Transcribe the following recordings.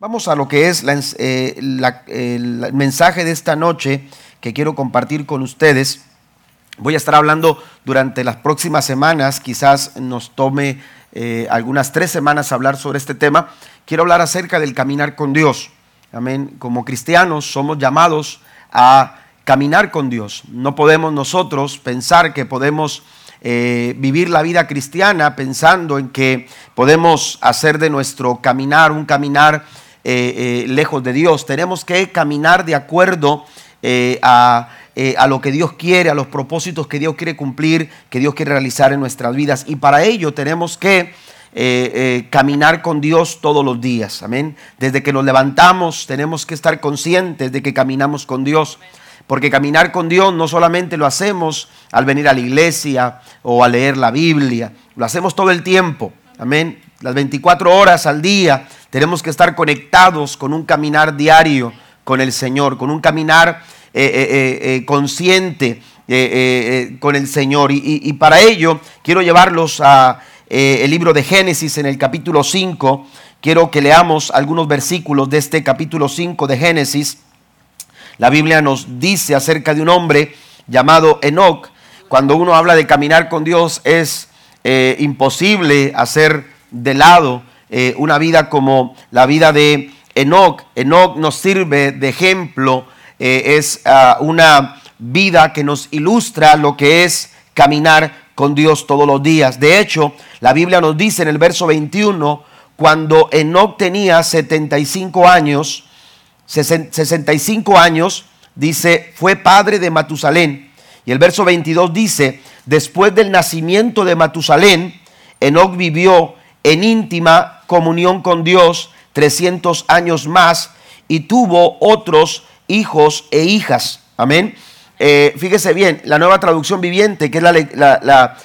Vamos a lo que es eh, el mensaje de esta noche que quiero compartir con ustedes. Voy a estar hablando durante las próximas semanas, quizás nos tome eh, algunas tres semanas hablar sobre este tema. Quiero hablar acerca del caminar con Dios. Amén. Como cristianos somos llamados a caminar con Dios. No podemos nosotros pensar que podemos eh, vivir la vida cristiana pensando en que podemos hacer de nuestro caminar un caminar eh, eh, lejos de Dios. Tenemos que caminar de acuerdo eh, a, lo que Dios quiere, a los propósitos que Dios quiere cumplir, que Dios quiere realizar en nuestras vidas. Y para ello tenemos que caminar con Dios todos los días. Amén. Desde que nos levantamos tenemos que estar conscientes de que caminamos con Dios. Porque caminar con Dios no solamente lo hacemos al venir a la iglesia o a leer la Biblia, lo hacemos todo el tiempo. Amén. Las 24 horas al día tenemos que estar conectados con un caminar diario con el Señor, con un caminar eh, eh, eh, consciente con el Señor. Y, para ello quiero llevarlos a el libro de Génesis en el capítulo 5. Quiero que leamos algunos versículos de este capítulo 5 de Génesis. La Biblia nos dice acerca de un hombre llamado Enoch. Cuando uno habla de caminar con Dios es imposible hacer de lado eh, una vida como la vida de Enoch. Enoch nos sirve de ejemplo, eh, es ah, una vida que nos ilustra lo que es caminar con Dios todos los días. De hecho, la Biblia nos dice en el verso 21, cuando Enoch tenía 75 años, 65 años, dice, fue padre de Matusalén. Y el verso 22 dice, después del nacimiento de Matusalén, Enoch vivió en íntima comunión con Dios 300 años más y tuvo otros hijos e hijas. Amén. Eh, fíjese bien, la nueva traducción viviente, que es la,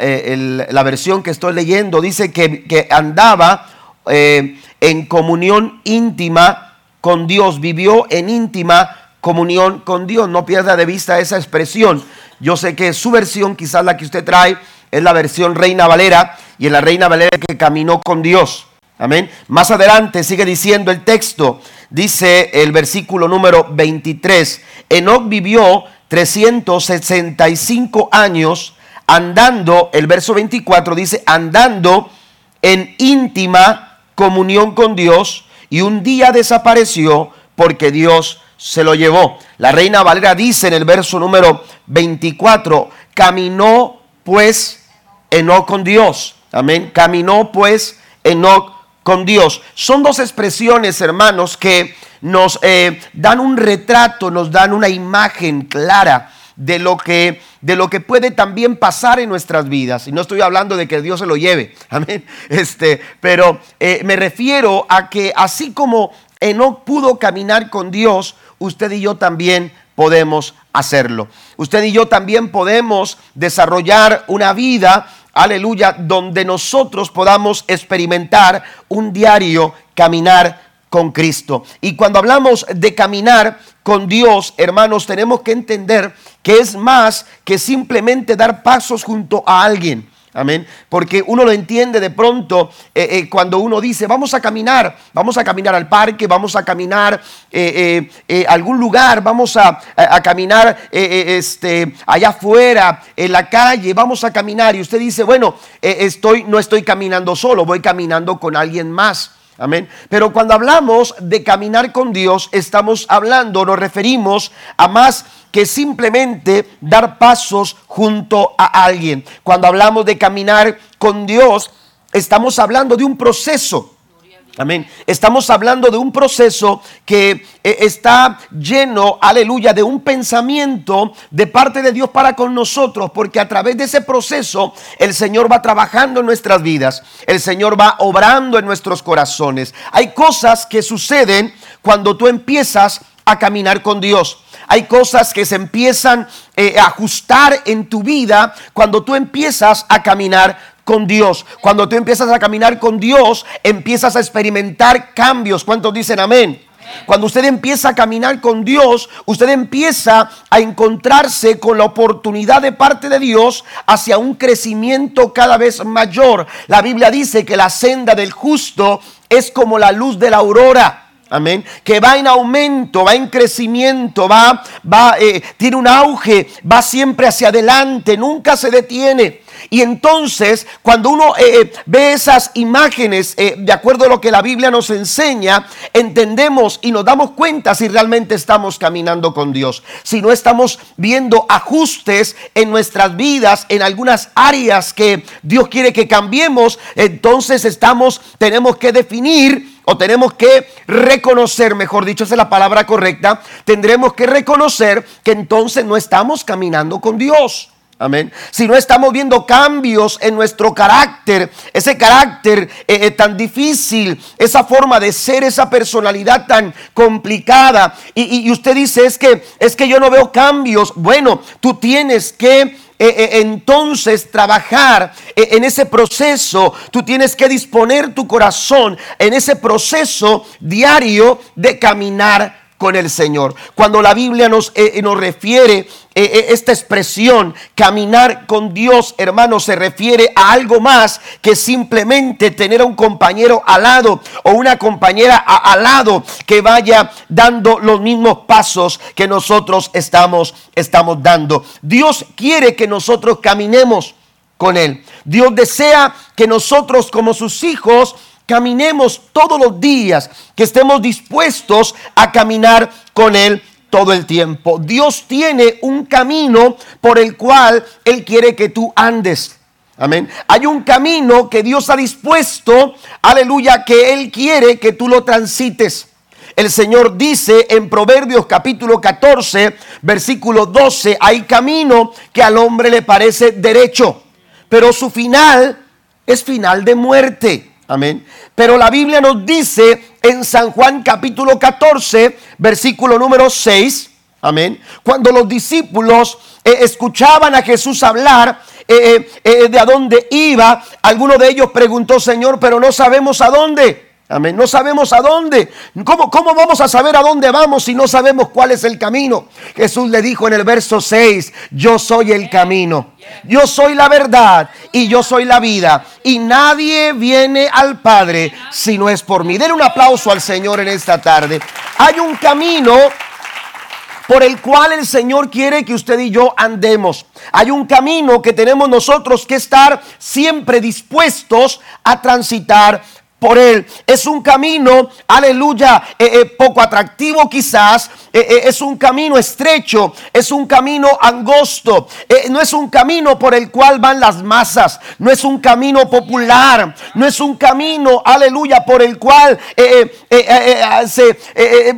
eh, la, versión que estoy leyendo, dice que, andaba eh, en comunión íntima con Dios, vivió en íntima comunión con Dios. No pierda de vista esa expresión. Yo sé que su versión, quizás la que usted trae, es la versión Reina Valera y en la Reina Valera que caminó con Dios. Amén. Más adelante sigue diciendo el texto, dice el versículo número 23, Enoch vivió 365 años andando, el verso 24 dice, andando en íntima comunión con Dios y un día desapareció porque Dios se lo llevó. La reina Valera dice en el verso número 24, caminó pues Enoch con Dios. Amén. Caminó pues Enoch con Dios. Son dos expresiones, hermanos, que nos eh, dan un retrato, nos dan una imagen clara de lo que de lo que puede también pasar en nuestras vidas. Y no estoy hablando de que Dios se lo lleve, amén. Este, pero eh, me refiero a que así como Enoch pudo caminar con Dios, usted y yo también podemos hacerlo. Usted y yo también podemos desarrollar una vida aleluya, donde nosotros podamos experimentar un diario caminar con Cristo. Y cuando hablamos de caminar con Dios, hermanos, tenemos que entender que es más que simplemente dar pasos junto a alguien. Amén. Porque uno lo entiende de pronto eh, eh, cuando uno dice, vamos a caminar, vamos a caminar al parque, vamos a caminar eh, a algún lugar, vamos a, caminar este, allá afuera, en la calle, vamos a caminar. Y usted dice, bueno, estoy, no estoy caminando solo, voy caminando con alguien más. Amén. Pero cuando hablamos de caminar con Dios, estamos hablando, nos referimos a más que simplemente dar pasos junto a alguien. Cuando hablamos de caminar con Dios, estamos hablando de un proceso. Amén. Estamos hablando de un proceso que eh, está lleno, aleluya, de un pensamiento de parte de Dios para con nosotros, porque a través de ese proceso el Señor va trabajando en nuestras vidas, el Señor va obrando en nuestros corazones. Hay cosas que suceden cuando tú empiezas a caminar con Dios. Hay cosas que se empiezan eh, a ajustar en tu vida cuando tú empiezas a caminar con Dios. Cuando tú empiezas a caminar con Dios, empiezas a experimentar cambios. ¿Cuántos dicen amén? Cuando usted empieza a caminar con Dios, usted empieza a encontrarse con la oportunidad de parte de Dios hacia un crecimiento cada vez mayor. La Biblia dice que la senda del justo es como la luz de la aurora. Amén. Que va en aumento, va en crecimiento, va, va, eh, tiene un auge, va siempre hacia adelante, nunca se detiene. Y entonces, cuando uno eh, eh, ve esas imágenes, de acuerdo a lo que la Biblia nos enseña, entendemos y nos damos cuenta si realmente estamos caminando con Dios. Si no estamos viendo ajustes en nuestras vidas, en algunas áreas que Dios quiere que cambiemos, entonces estamos, tenemos que definir o tenemos que reconocer, mejor dicho, esa es la palabra correcta, tendremos que reconocer que entonces no estamos caminando con Dios. Amén. Si no estamos viendo cambios en nuestro carácter, ese carácter eh, eh, tan difícil, esa forma de ser, esa personalidad tan complicada, y, y usted dice es que es que yo no veo cambios. Bueno, tú tienes que eh, entonces trabajar en ese proceso. Tú tienes que disponer tu corazón en ese proceso diario de caminar con el Señor. Cuando la Biblia nos, nos refiere esta expresión, caminar con Dios, hermano, se refiere a algo más que simplemente tener a un compañero al lado o una compañera al lado que vaya dando los mismos pasos que nosotros estamos estamos dando. Dios quiere que nosotros caminemos con Él. Dios desea que nosotros como sus hijos caminemos todos los días, que estemos dispuestos a caminar con Él todo el tiempo. Dios tiene un camino por el cual Él quiere que tú andes. Amén. Hay un camino que Dios ha dispuesto, aleluya, que Él quiere que tú lo transites. El Señor dice en Proverbios capítulo 14, versículo 12, hay camino que al hombre le parece derecho, pero su final es final de muerte. Amén. Pero la Biblia nos dice en San Juan capítulo 14, versículo número 6, amén, cuando los discípulos eh, escuchaban a Jesús hablar eh, eh, de a dónde iba, alguno de ellos preguntó, Señor, pero no sabemos a dónde. Amén. No sabemos a dónde. ¿Cómo, ¿Cómo vamos a saber a dónde vamos si no sabemos cuál es el camino? Jesús le dijo en el verso 6, yo soy el camino, yo soy la verdad y yo soy la vida. Y nadie viene al Padre si no es por mí. Den un aplauso al Señor en esta tarde. Hay un camino por el cual el Señor quiere que usted y yo andemos. Hay un camino que tenemos nosotros que estar siempre dispuestos a transitar por él. Es un camino, aleluya, eh, eh, poco atractivo quizás, eh, es un camino estrecho, es un camino angosto, no es un camino por el cual van las masas, no es un camino popular, no es un camino, aleluya, por el cual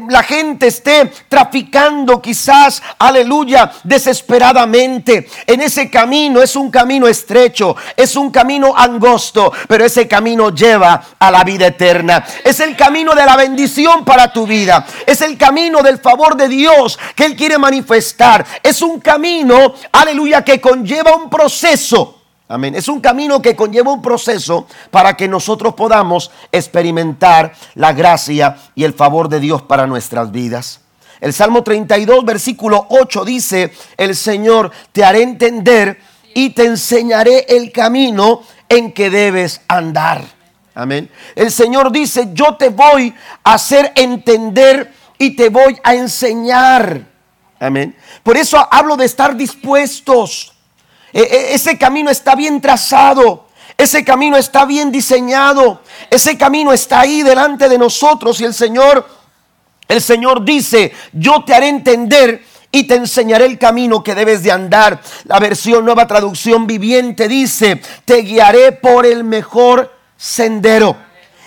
la gente esté traficando quizás, aleluya, desesperadamente. En ese camino es un camino estrecho, es un camino angosto, pero ese camino lleva a la vida eterna. Es el camino de la bendición para tu vida. Es el camino del favor de Dios que Él quiere manifestar. Es un camino, aleluya, que conlleva un proceso. Amén. Es un camino que conlleva un proceso para que nosotros podamos experimentar la gracia y el favor de Dios para nuestras vidas. El Salmo 32, versículo 8 dice, el Señor te haré entender y te enseñaré el camino en que debes andar. Amén. El Señor dice, yo te voy a hacer entender y te voy a enseñar. Amén. Por eso hablo de estar dispuestos. E, e, ese camino está bien trazado. Ese camino está bien diseñado. Ese camino está ahí delante de nosotros y el Señor, el Señor dice, yo te haré entender y te enseñaré el camino que debes de andar. La versión nueva traducción viviente dice, te guiaré por el mejor sendero.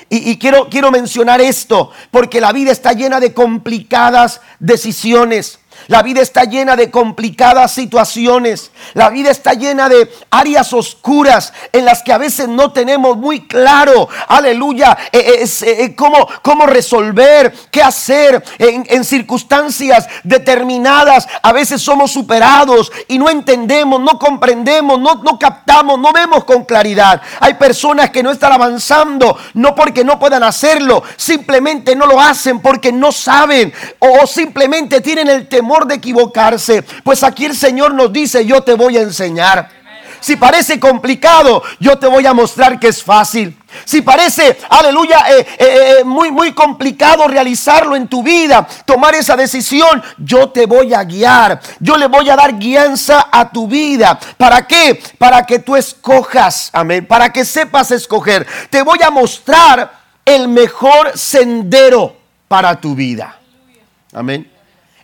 Y, quiero, quiero mencionar esto, porque la vida está llena de complicadas decisiones. La vida está llena de complicadas situaciones. La vida está llena de áreas oscuras en las que a veces no tenemos muy claro, aleluya, eh, eh, eh, cómo, cómo, resolver, qué hacer en, circunstancias determinadas. A veces somos superados y no entendemos, no comprendemos, no, no captamos, no vemos con claridad. Hay personas que no están avanzando, no porque no puedan hacerlo, simplemente no lo hacen porque no saben o simplemente tienen el temor de equivocarse. Pues aquí el Señor nos dice, yo te voy a enseñar. Si parece complicado, yo te voy a mostrar que es fácil. Si parece, aleluya, eh, eh, eh, muy, muy complicado realizarlo en tu vida, tomar esa decisión, yo te voy a guiar. Yo le voy a dar guianza a tu vida. ¿Para qué? Para que tú escojas, amén. Para que sepas escoger. Te voy a mostrar el mejor sendero para tu vida. Amén.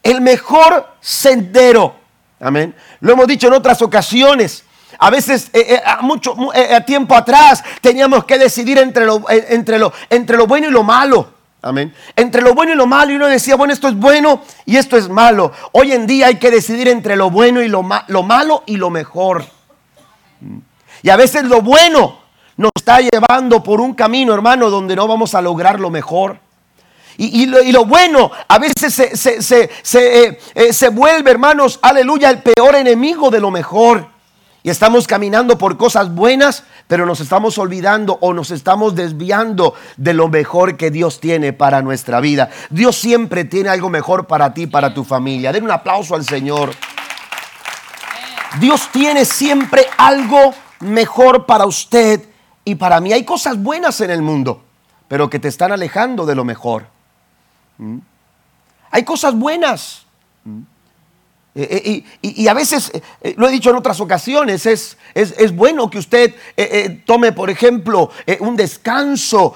El mejor sendero. Amén. Lo hemos dicho en otras ocasiones. A veces, eh, eh, a mucho eh, tiempo atrás, teníamos que decidir entre lo, entre, lo, entre lo bueno y lo malo. Amén. Entre lo bueno y lo malo. Y uno decía, bueno, esto es bueno y esto es malo. Hoy en día hay que decidir entre lo bueno y lo, lo malo y lo mejor. Y a veces lo bueno nos está llevando por un camino, hermano, donde no vamos a lograr lo mejor. Y, lo, bueno a veces se, vuelve, hermanos, aleluya, el peor enemigo de lo mejor. Y estamos caminando por cosas buenas, pero nos estamos olvidando o nos estamos desviando de lo mejor que Dios tiene para nuestra vida. Dios siempre tiene algo mejor para ti, para tu familia. Den un aplauso al Señor. Dios tiene siempre algo mejor para usted y para mí. Hay cosas buenas en el mundo, pero que te están alejando de lo mejor. ¿Mm? Hay cosas buenas. ¿Mm? Eh, eh, y, a veces, eh, lo he dicho en otras ocasiones, es, es, bueno que usted tome, por ejemplo, un descanso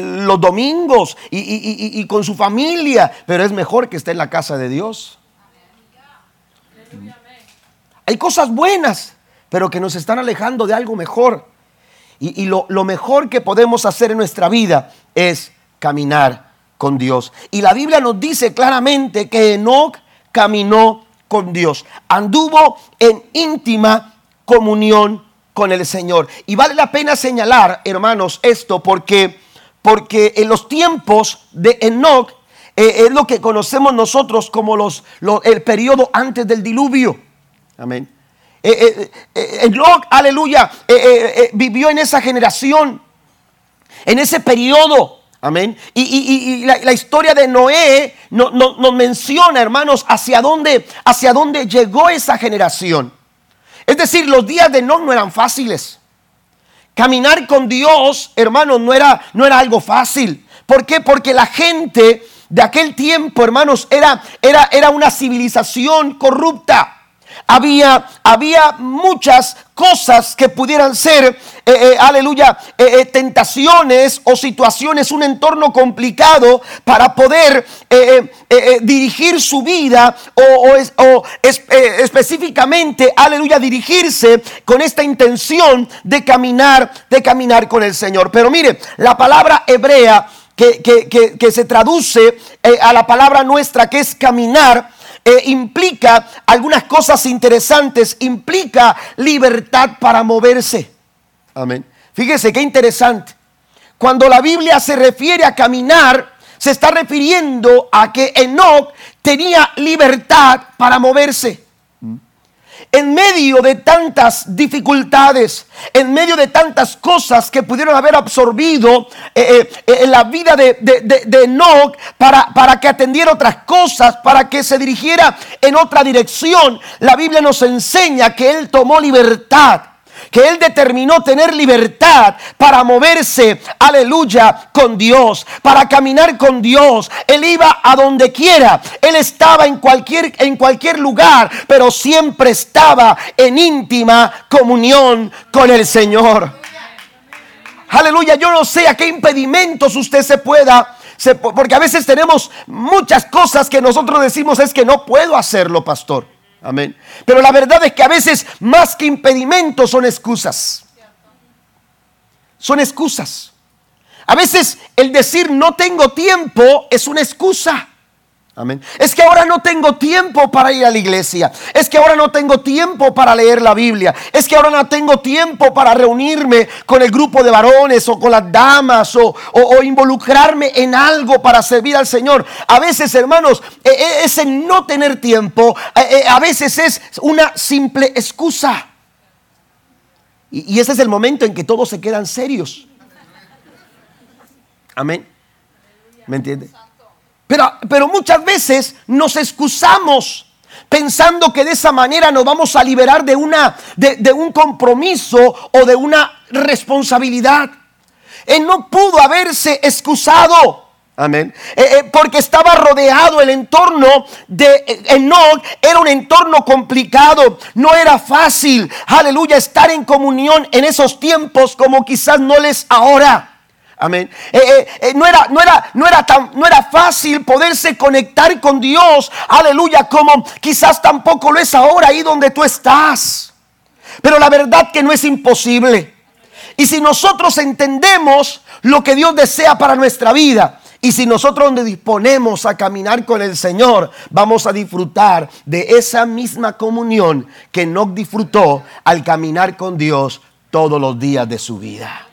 los domingos y, con su familia, pero es mejor que esté en la casa de Dios. Hay cosas buenas, pero que nos están alejando de algo mejor. Y, lo, lo mejor que podemos hacer en nuestra vida es caminar con Dios. Y la Biblia nos dice claramente que Enoch caminó con Dios. Anduvo en íntima comunión con el Señor. Y vale la pena señalar, hermanos, esto porque, porque en los tiempos de Enoch eh, es lo que conocemos nosotros como los, el periodo antes del diluvio. Amén. Eh, eh, Enoch, aleluya, vivió en esa generación, en ese periodo Amén. Y, la, historia de Noé nos menciona, hermanos, hacia dónde, hacia dónde llegó esa generación. Es decir, los días de Noé no eran fáciles. Caminar con Dios, hermanos, no era, no era algo fácil. ¿Por qué? Porque la gente de aquel tiempo, hermanos, era, era, era una civilización corrupta. Había, había muchas cosas que pudieran ser, eh, eh, aleluya, eh, tentaciones o situaciones, un entorno complicado para poder dirigir su vida o, específicamente, aleluya, dirigirse con esta intención de caminar, de caminar con el Señor. Pero mire, la palabra hebrea que, que se traduce a la palabra nuestra que es caminar, eh, implica algunas cosas interesantes, implica libertad para moverse. Amén. Fíjese qué interesante. Cuando la Biblia se refiere a caminar, se está refiriendo a que Enoch tenía libertad para moverse en medio de tantas dificultades, en medio de tantas cosas que pudieron haber absorbido eh, eh, en la vida de, de, Enoch para, para que atendiera otras cosas, para que se dirigiera en otra dirección, la Biblia nos enseña que él tomó libertad que él determinó tener libertad para moverse, aleluya, con Dios, para caminar con Dios. Él iba a donde quiera, él estaba en cualquier, en cualquier lugar, pero siempre estaba en íntima comunión con el Señor. Aleluya, yo no sé a qué impedimentos usted se pueda porque a veces tenemos muchas cosas que nosotros decimos es que no puedo hacerlo, pastor. Amén. Pero la verdad es que a veces más que impedimentos son excusas. Son excusas. A veces el decir no tengo tiempo es una excusa. Es que ahora no tengo tiempo para ir a la iglesia. Es que ahora no tengo tiempo para leer la Biblia. Es que ahora no tengo tiempo para reunirme con el grupo de varones o con las damas o, involucrarme en algo para servir al Señor. A veces, hermanos, e, e, ese no tener tiempo, e, a veces es una simple excusa. Y, ese es el momento en que todos se quedan serios. Amén. ¿Me entiende? Pero, pero muchas veces nos excusamos pensando que de esa manera nos vamos a liberar de, una, de, un compromiso o de una responsabilidad. Él no pudo haberse excusado. Amén. Eh, eh, porque estaba rodeado el entorno de eh, Enoch, era un entorno complicado, no era fácil, aleluya, estar en comunión en esos tiempos como quizás no les ahora. Amén. Eh, eh, eh, no, era, no, era, no, era tan, no era fácil poderse conectar con Dios. Aleluya. Como quizás tampoco lo es ahora ahí donde tú estás. Pero la verdad que no es imposible. Y si nosotros entendemos lo que Dios desea para nuestra vida, y si nosotros nos disponemos a caminar con el Señor, vamos a disfrutar de esa misma comunión que no disfrutó al caminar con Dios todos los días de su vida.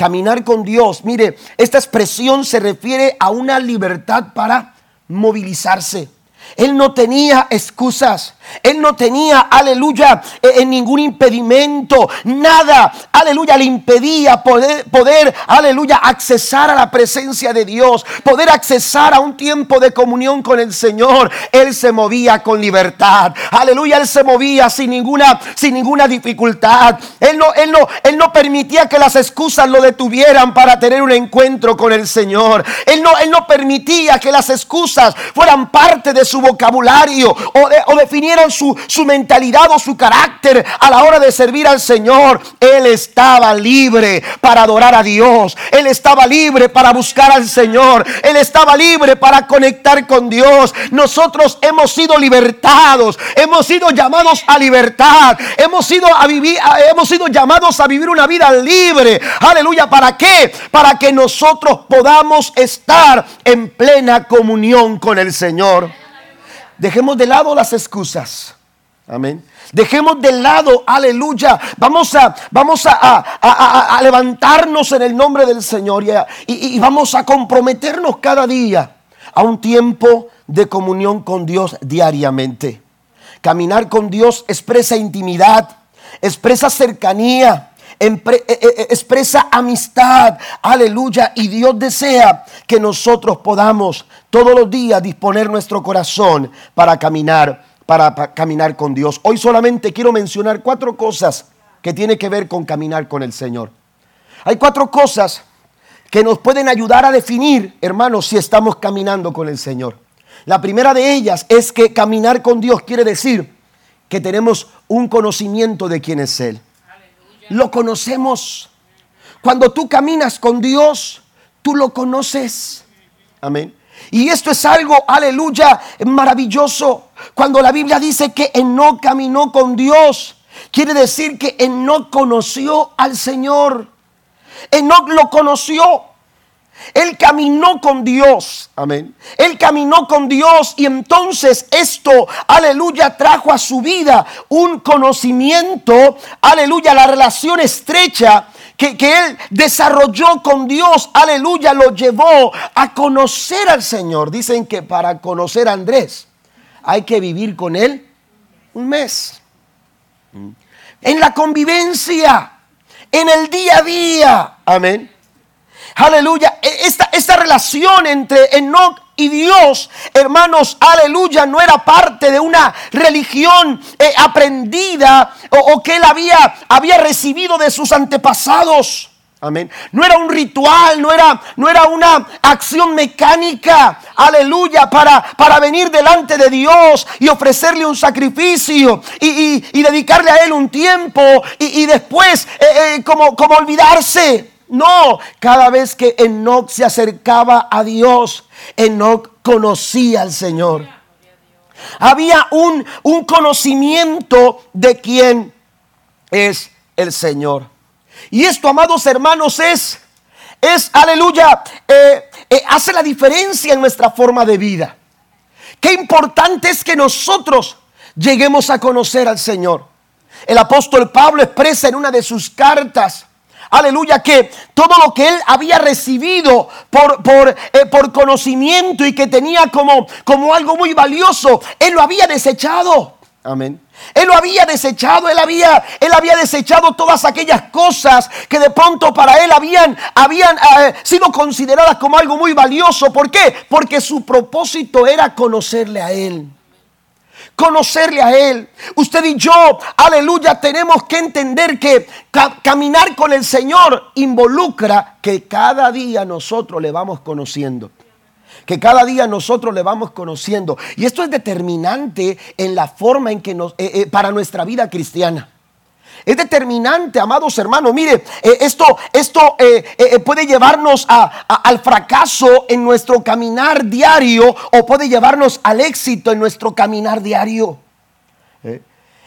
Caminar con Dios. Mire, esta expresión se refiere a una libertad para movilizarse. Él no tenía excusas. Él no tenía, aleluya, en eh, ningún impedimento. Nada, aleluya, le impedía poder, poder, aleluya, accesar a la presencia de Dios. Poder accesar a un tiempo de comunión con el Señor. Él se movía con libertad. Aleluya, él se movía sin ninguna, sin ninguna dificultad. Él no, él no, él no permitía que las excusas lo detuvieran para tener un encuentro con el Señor. Él no, él no permitía que las excusas fueran parte de su vocabulario o, o definieran su, su mentalidad o su carácter a la hora de servir al Señor. Él estaba libre para adorar a Dios. Él estaba libre para buscar al Señor. Él estaba libre para conectar con Dios. Nosotros hemos sido libertados. Hemos sido llamados a libertad. Hemos sido a vivir, hemos sido llamados a vivir una vida libre. Aleluya. ¿Para qué? Para que nosotros podamos estar en plena comunión con el Señor. Dejemos de lado las excusas. Amén. Dejemos de lado, aleluya. Vamos a, vamos a, levantarnos en el nombre del Señor y, y vamos a comprometernos cada día a un tiempo de comunión con Dios diariamente. Caminar con Dios expresa intimidad, expresa cercanía, expresa amistad, aleluya. Y Dios desea que nosotros podamos todos los días disponer nuestro corazón para caminar, para, caminar con Dios. Hoy solamente quiero mencionar cuatro cosas que tienen que ver con caminar con el Señor. Hay cuatro cosas que nos pueden ayudar a definir, hermanos, si estamos caminando con el Señor. La primera de ellas es que caminar con Dios quiere decir que tenemos un conocimiento de quién es Él lo conocemos. Cuando tú caminas con Dios, tú lo conoces. Amén. Y esto es algo, aleluya, maravilloso. Cuando la Biblia dice que no caminó con Dios, quiere decir que no conoció al Señor. no lo conoció. Él caminó con Dios. Amén. Él caminó con Dios y entonces esto, aleluya, trajo a su vida un conocimiento, aleluya, la relación estrecha que, que, él desarrolló con Dios, aleluya, lo llevó a conocer al Señor. Dicen que para conocer a Andrés hay que vivir con él un mes. En la convivencia, en el día a día. Amén. Aleluya. Esta, esta relación entre Enoch y Dios, hermanos, aleluya, no era parte de una religión eh, aprendida o, que él había, había recibido de sus antepasados. Amén. No era un ritual, no era, no era una acción mecánica, aleluya, para, para venir delante de Dios y ofrecerle un sacrificio y, dedicarle a Él un tiempo y, después eh, eh, como, como olvidarse. No, cada vez que Enoch se acercaba a Dios, Enoch conocía al Señor. Había un, un conocimiento de quién es el Señor. Y esto, amados hermanos, es, es aleluya, eh, eh, hace la diferencia en nuestra forma de vida. Qué importante es que nosotros lleguemos a conocer al Señor. El apóstol Pablo expresa en una de sus cartas, aleluya, que todo lo que él había recibido por, por, eh, por conocimiento y que tenía como, como algo muy valioso, él lo había desechado. Amén. Él lo había desechado, él había, él había desechado todas aquellas cosas que de pronto para él habían, habían eh, sido consideradas como algo muy valioso. ¿Por qué? Porque su propósito era conocerle a él. Conocerle a Él. Usted y yo, aleluya, tenemos que entender que caminar con el Señor involucra que cada día nosotros le vamos conociendo que cada día nosotros le vamos conociendo. Y esto es determinante en la forma en que nos, eh, eh, para nuestra vida cristiana. Es determinante, amados hermanos. Mire, eh, esto, esto puede llevarnos al fracaso en nuestro caminar diario o puede llevarnos al éxito en nuestro caminar diario.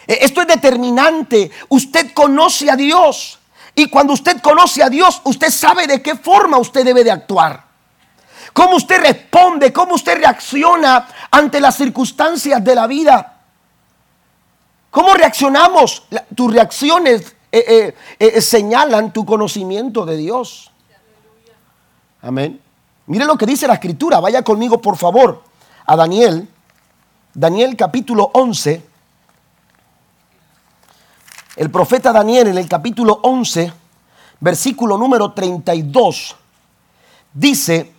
Esto es determinante. Usted conoce a Dios. Y cuando usted conoce a Dios, usted sabe de qué forma usted debe de actuar cómo usted responde, cómo usted reacciona ante las circunstancias de la vida. ¿Cómo reaccionamos? tus reacciones eh, eh, eh, señalan tu conocimiento de Dios. Amén. Mire lo que dice la escritura. Vaya conmigo, por favor, a Daniel. Daniel capítulo 11. El profeta Daniel en el capítulo 11, versículo número 32, dice,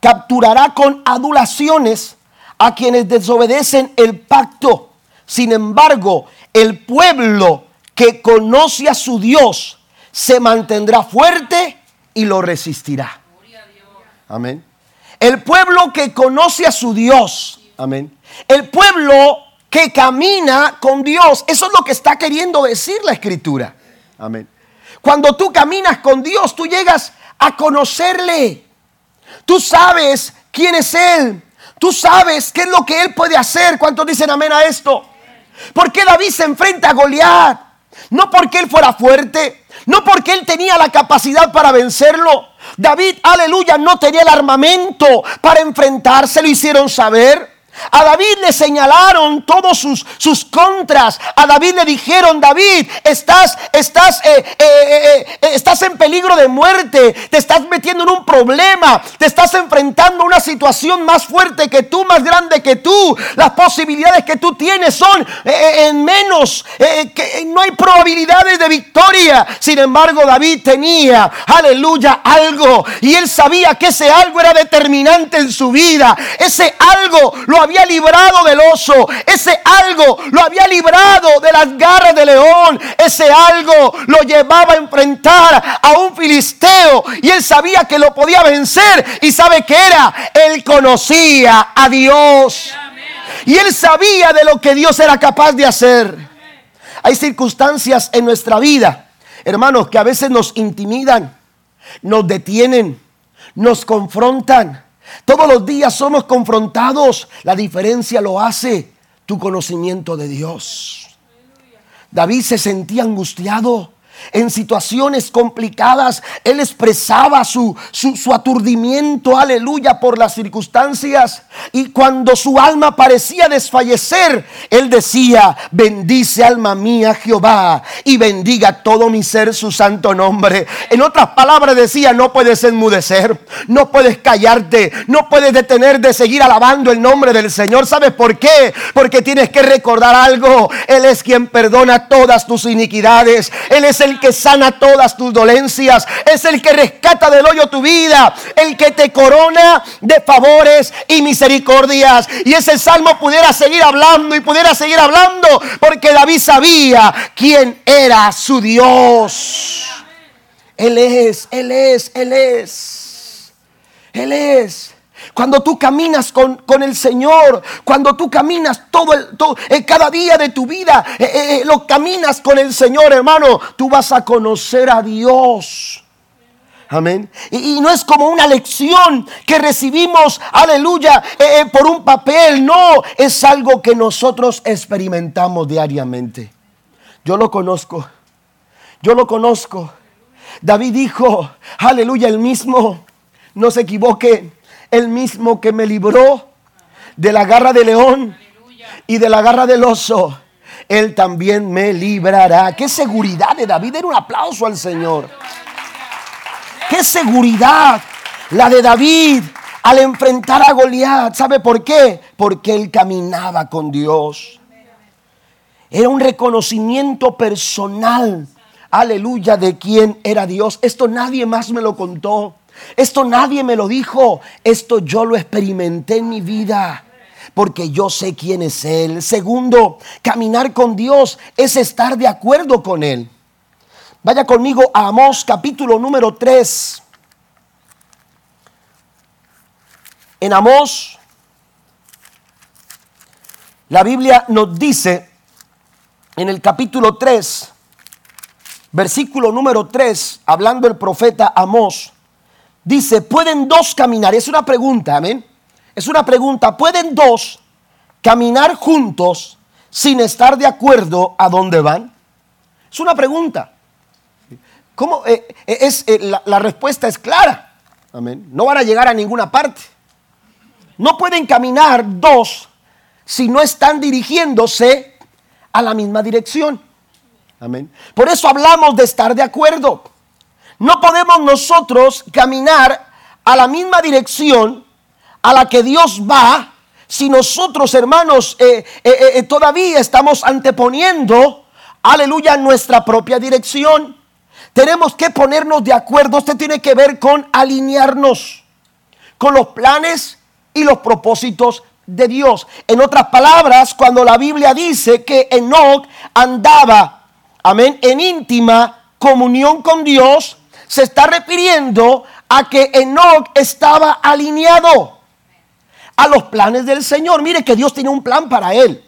capturará con adulaciones a quienes desobedecen el pacto. Sin embargo, el pueblo que conoce a su Dios se mantendrá fuerte y lo resistirá. Amén. El pueblo que conoce a su Dios. Amén. El pueblo que camina con Dios. Eso es lo que está queriendo decir la escritura. Amén. Cuando tú caminas con Dios, tú llegas a conocerle. Tú sabes quién es Él. Tú sabes qué es lo que Él puede hacer. ¿Cuántos dicen amén a esto? ¿Por qué David se enfrenta a Goliat? No porque él fuera fuerte, no porque él tenía la capacidad para vencerlo. David, aleluya, no tenía el armamento para enfrentarse, lo hicieron saber. A David le señalaron todos sus, sus contras. A David le dijeron, David, estás, estás, eh, eh, eh, estás en peligro de muerte, te estás metiendo en un problema, te estás enfrentando a una situación más fuerte que tú, más grande que tú. Las posibilidades que tú tienes son en menos, que no hay probabilidades de victoria. Sin embargo, David tenía, aleluya, algo. Y él sabía que ese algo era determinante en su vida. Ese algo lo había había librado del oso, ese algo lo había librado de las garras del león, ese algo lo llevaba a enfrentar a un filisteo y él sabía que lo podía vencer. Y sabe que era, él conocía a Dios. Y él sabía de lo que Dios era capaz de hacer. Hay circunstancias en nuestra vida, hermanos, que a veces nos intimidan, nos detienen, nos confrontan todos los días somos confrontados. La diferencia lo hace tu conocimiento de Dios. David se sentía angustiado en situaciones complicadas, él expresaba su, su, aturdimiento, aleluya, por las circunstancias. Y cuando su alma parecía desfallecer, él decía, bendice alma mía Jehová y bendiga todo mi ser su santo nombre. En otras palabras decía, no puedes enmudecer, no puedes callarte, no puedes detener de seguir alabando el nombre del Señor. ¿Sabes por qué? Porque tienes que recordar algo. Él es quien perdona todas tus iniquidades. Él es el el que sana todas tus dolencias, es el que rescata del hoyo tu vida, el que te corona de favores y misericordias. Y ese salmo pudiera seguir hablando y pudiera seguir hablando porque David sabía quién era su Dios. Él es, Él es, Él es. Él es. Cuando tú caminas con, el Señor, cuando tú caminas todo el, todo, eh, cada día de tu vida, eh, eh, lo caminas con el Señor, hermano, tú vas a conocer a Dios. Amén. Y, no es como una lección que recibimos, aleluya, por un papel. No, es algo que nosotros experimentamos diariamente. Yo lo conozco. Yo lo conozco. David dijo, aleluya, el mismo. No se equivoque el mismo que me libró de la garra del león y de la garra del oso, Él también me librará. Qué seguridad de David. Era un aplauso al Señor. Qué seguridad la de David al enfrentar a Goliat. ¿Sabe por qué? Porque él caminaba con Dios. Era un reconocimiento personal. Aleluya de quién era Dios. Esto nadie más me lo contó. Esto nadie me lo dijo. Esto yo lo experimenté en mi vida. porque yo sé quién es Él. Segundo, caminar con Dios es estar de acuerdo con Él. Vaya conmigo a Amós capítulo número 3. En Amós, la Biblia nos dice en el capítulo 3, versículo número 3, hablando el profeta Amós, dice, ¿pueden dos caminar? Es una pregunta, amén. Es una pregunta, ¿pueden dos caminar juntos sin estar de acuerdo a dónde van? Es una pregunta. ¿Cómo? Eh, eh, es, eh, la, la respuesta es clara. Amén. No van a llegar a ninguna parte. No pueden caminar dos si no están dirigiéndose a la misma dirección. Amén. Por eso hablamos de estar de acuerdo. No podemos nosotros caminar a la misma dirección a la que Dios va si nosotros, hermanos, eh, eh, eh, todavía estamos anteponiendo, aleluya, nuestra propia dirección. Tenemos que ponernos de acuerdo. Esto tiene que ver con alinearnos con los planes y los propósitos de Dios. En otras palabras, cuando la Biblia dice que Enoch andaba, amén, en íntima comunión con Dios, se está refiriendo a que Enoch estaba alineado a los planes del Señor. Mire que Dios tiene un plan para él.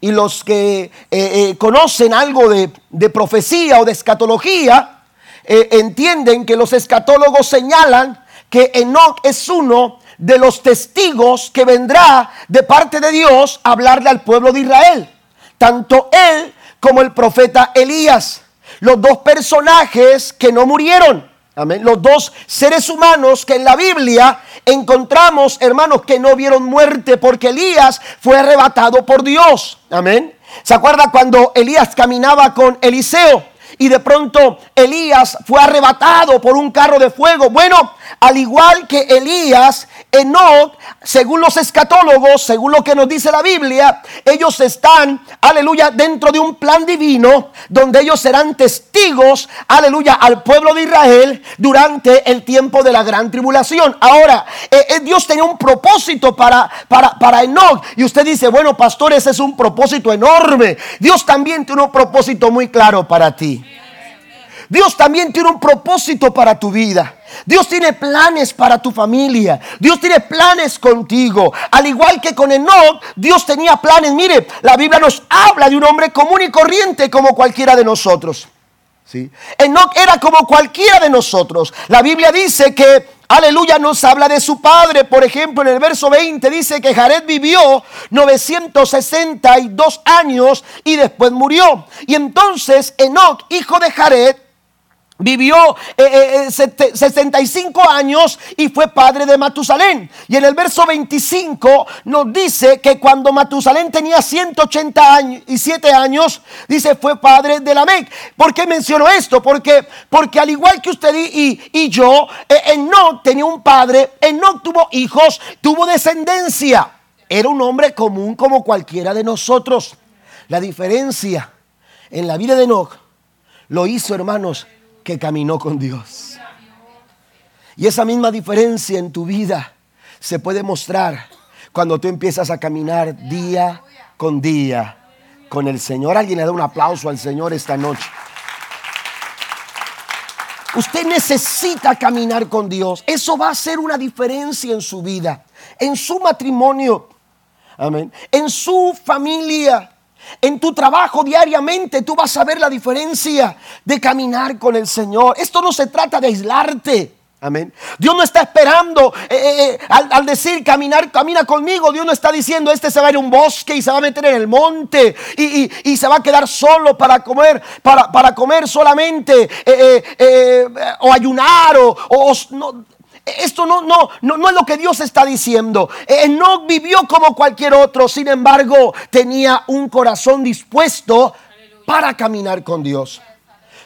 Y los que eh, eh, conocen algo de, profecía o de escatología, eh, entienden que los escatólogos señalan que Enoch es uno de los testigos que vendrá de parte de Dios a hablarle al pueblo de Israel. Tanto él como el profeta Elías. Los dos personajes que no murieron. Amén. Los dos seres humanos que en la Biblia encontramos, hermanos, que no vieron muerte porque Elías fue arrebatado por Dios. Amén. ¿Se acuerda cuando Elías caminaba con Eliseo? y de pronto Elías fue arrebatado por un carro de fuego. Bueno, al igual que Elías, Enoch, según los escatólogos, según lo que nos dice la Biblia, ellos están, aleluya, dentro de un plan divino donde ellos serán testigos, aleluya, al pueblo de Israel durante el tiempo de la gran tribulación. Ahora, eh, eh, Dios tenía un propósito para, para, para Enoch. Y usted dice, bueno, pastor, ese es un propósito enorme. Dios también tiene un propósito muy claro para ti. Dios también tiene un propósito para tu vida. Dios tiene planes para tu familia. Dios tiene planes contigo. Al igual que con Enoch, Dios tenía planes. Mire, la Biblia nos habla de un hombre común y corriente como cualquiera de nosotros. ¿Sí? Enoch era como cualquiera de nosotros. La Biblia dice que Aleluya nos habla de su padre. Por ejemplo, en el verso 20 dice que Jared vivió 962 años y después murió. Y entonces Enoch, hijo de Jared, Vivió 65 eh, eh, años y fue padre de Matusalén. Y en el verso 25 nos dice que cuando Matusalén tenía 187 años, dice fue padre de Lamec. ¿Por qué menciono esto? Porque, porque al igual que usted y, y yo, eh, Enoch tenía un padre, Enoch tuvo hijos, tuvo descendencia. Era un hombre común como cualquiera de nosotros. La diferencia en la vida de Enoch lo hizo, hermanos, que caminó con Dios. Y esa misma diferencia en tu vida se puede mostrar cuando tú empiezas a caminar día con día con el Señor. Alguien le da un aplauso al Señor esta noche. Usted necesita caminar con Dios. Eso va a hacer una diferencia en su vida, en su matrimonio, amén, en su familia. En tu trabajo diariamente tú vas a ver la diferencia de caminar con el Señor. Esto no se trata de aislarte. Amén. Dios no está esperando eh, eh, eh, al, decir caminar, camina conmigo. Dios no está diciendo este se va a ir a un bosque y se va a meter en el monte y, se va a quedar solo para comer, para, para comer solamente o ayunar o, o no, esto no, no, no, es lo que Dios está diciendo. no vivió como cualquier otro, sin embargo, tenía un corazón dispuesto para caminar con Dios.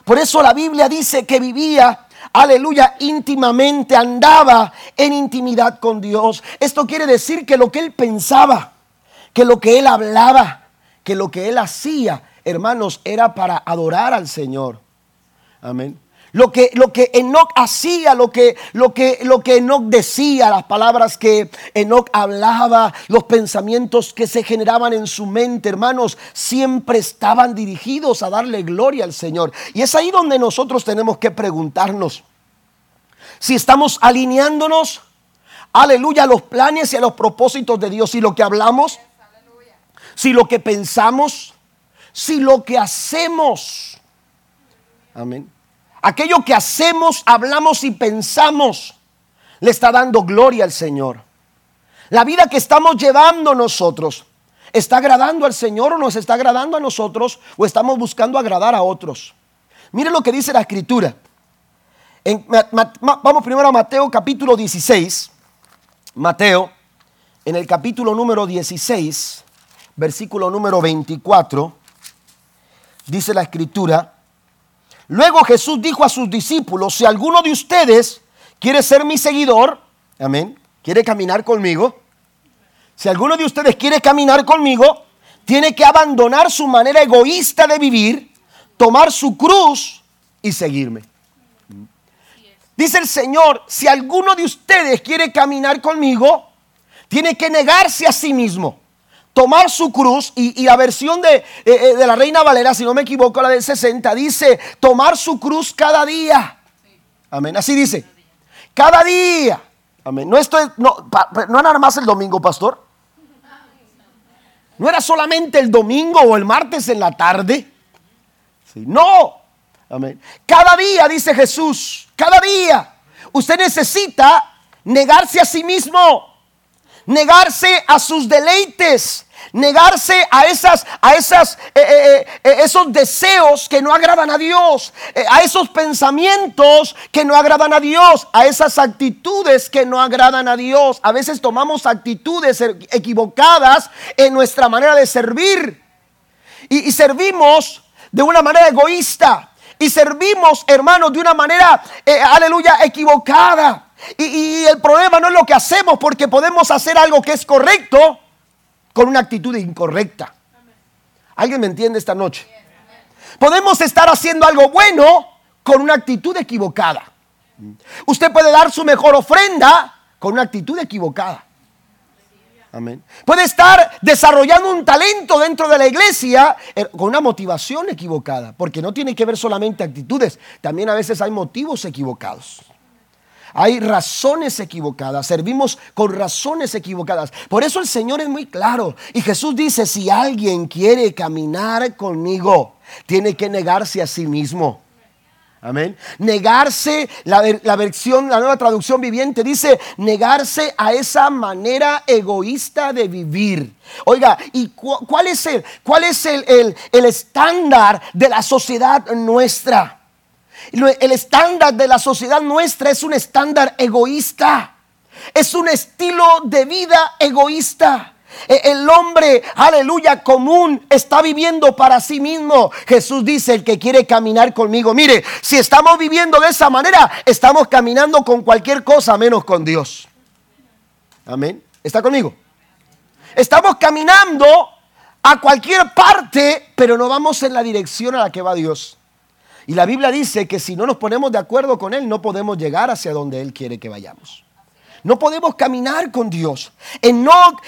Por eso la Biblia dice que vivía, aleluya, íntimamente, andaba en intimidad con Dios. Esto quiere decir que lo que él pensaba, que lo que él hablaba, que lo que él hacía, hermanos, era para adorar al Señor. Amén. Lo que, lo que Enoch hacía, lo que, lo, que, lo que Enoch decía, las palabras que Enoch hablaba, los pensamientos que se generaban en su mente, hermanos, siempre estaban dirigidos a darle gloria al Señor. Y es ahí donde nosotros tenemos que preguntarnos si estamos alineándonos, aleluya, a los planes y a los propósitos de Dios, si lo que hablamos, si lo que pensamos, si lo que hacemos. Amén aquello que hacemos, hablamos y pensamos, le está dando gloria al Señor. La vida que estamos llevando nosotros, ¿está agradando al Señor o nos está agradando a nosotros o estamos buscando agradar a otros? Mire lo que dice la escritura. vamos primero a Mateo capítulo 16. Mateo, en el capítulo número 16, versículo número 24, dice la escritura, Luego Jesús dijo a sus discípulos, si alguno de ustedes quiere ser mi seguidor, amén, quiere caminar conmigo, si alguno de ustedes quiere caminar conmigo, tiene que abandonar su manera egoísta de vivir, tomar su cruz y seguirme. Dice el Señor, si alguno de ustedes quiere caminar conmigo, tiene que negarse a sí mismo tomar su cruz y, la versión de, eh, eh, de, la Reina Valera, si no me equivoco, la del 60, dice tomar su cruz cada día. Amén. Así dice. Cada día. Amén. No, esto no, no era nada más el domingo, pastor. No era solamente el domingo o el martes en la tarde. no. Amén. Cada día, dice Jesús, cada día. Usted necesita negarse a sí mismo negarse a sus deleites, negarse a esas, a esas, eh, eh, eh, esos deseos que no agradan a Dios, a esos pensamientos que no agradan a Dios, a esas actitudes que no agradan a Dios. A veces tomamos actitudes equivocadas en nuestra manera de servir y, y servimos de una manera egoísta y servimos, hermanos, de una manera, aleluya, equivocada. Y, el problema no es lo que hacemos porque podemos hacer algo que es correcto con una actitud incorrecta. ¿Alguien me entiende esta noche? Podemos estar haciendo algo bueno con una actitud equivocada. Usted puede dar su mejor ofrenda con una actitud equivocada. Amén. Puede estar desarrollando un talento dentro de la iglesia eh, con una motivación equivocada, porque no tiene que ver solamente actitudes, también a veces hay motivos equivocados. Hay razones equivocadas, servimos con razones equivocadas. Por eso el Señor es muy claro. Y Jesús dice, si alguien quiere caminar conmigo, tiene que negarse a sí mismo. Amén. Negarse, la, la, versión, la nueva traducción viviente dice, negarse a esa manera egoísta de vivir. Oiga, ¿y cuál es el, cuál es el, el estándar de la sociedad nuestra? El estándar de la sociedad nuestra es un estándar egoísta. Es un estilo de vida egoísta. E, el hombre, aleluya, común está viviendo para sí mismo. Jesús dice, el que quiere caminar conmigo, mire, si estamos viviendo de esa manera, estamos caminando con cualquier cosa menos con Dios. Amén. ¿Está conmigo? Estamos caminando a cualquier parte, pero no vamos en la dirección a la que va Dios. Y la Biblia dice que si no nos ponemos de acuerdo con Él, no podemos llegar hacia donde Él quiere que vayamos. No podemos caminar con Dios. Enoch,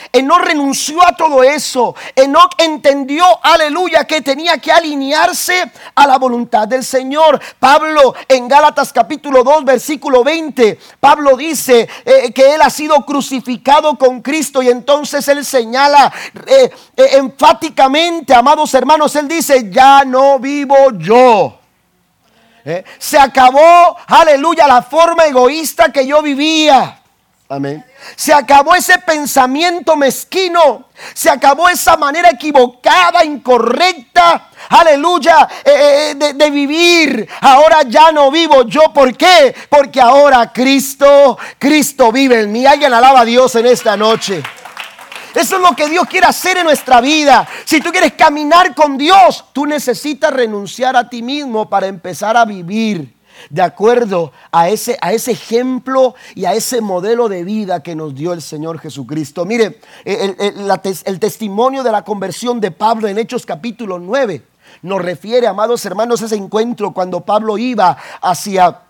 renunció a todo eso. Enoch entendió, aleluya, que tenía que alinearse a la voluntad del Señor. Pablo en Gálatas capítulo 2, versículo 20, Pablo dice eh, que él ha sido crucificado con Cristo y entonces él señala eh, eh, enfáticamente, amados hermanos, él dice, ya no vivo yo ¿Eh? Se acabó, aleluya, la forma egoísta que yo vivía. Amén. Se acabó ese pensamiento mezquino. Se acabó esa manera equivocada, incorrecta, aleluya, eh, eh, de, de, vivir. Ahora ya no vivo yo. ¿Por qué? Porque ahora Cristo, Cristo vive en mí. Alguien alaba a Dios en esta noche. Eso es lo que Dios quiere hacer en nuestra vida. Si tú quieres caminar con Dios, tú necesitas renunciar a ti mismo para empezar a vivir de acuerdo a ese, a ese ejemplo y a ese modelo de vida que nos dio el Señor Jesucristo. Mire, el, el, testimonio de la conversión de Pablo en Hechos capítulo 9 Nos refiere, amados hermanos, ese encuentro cuando Pablo iba hacia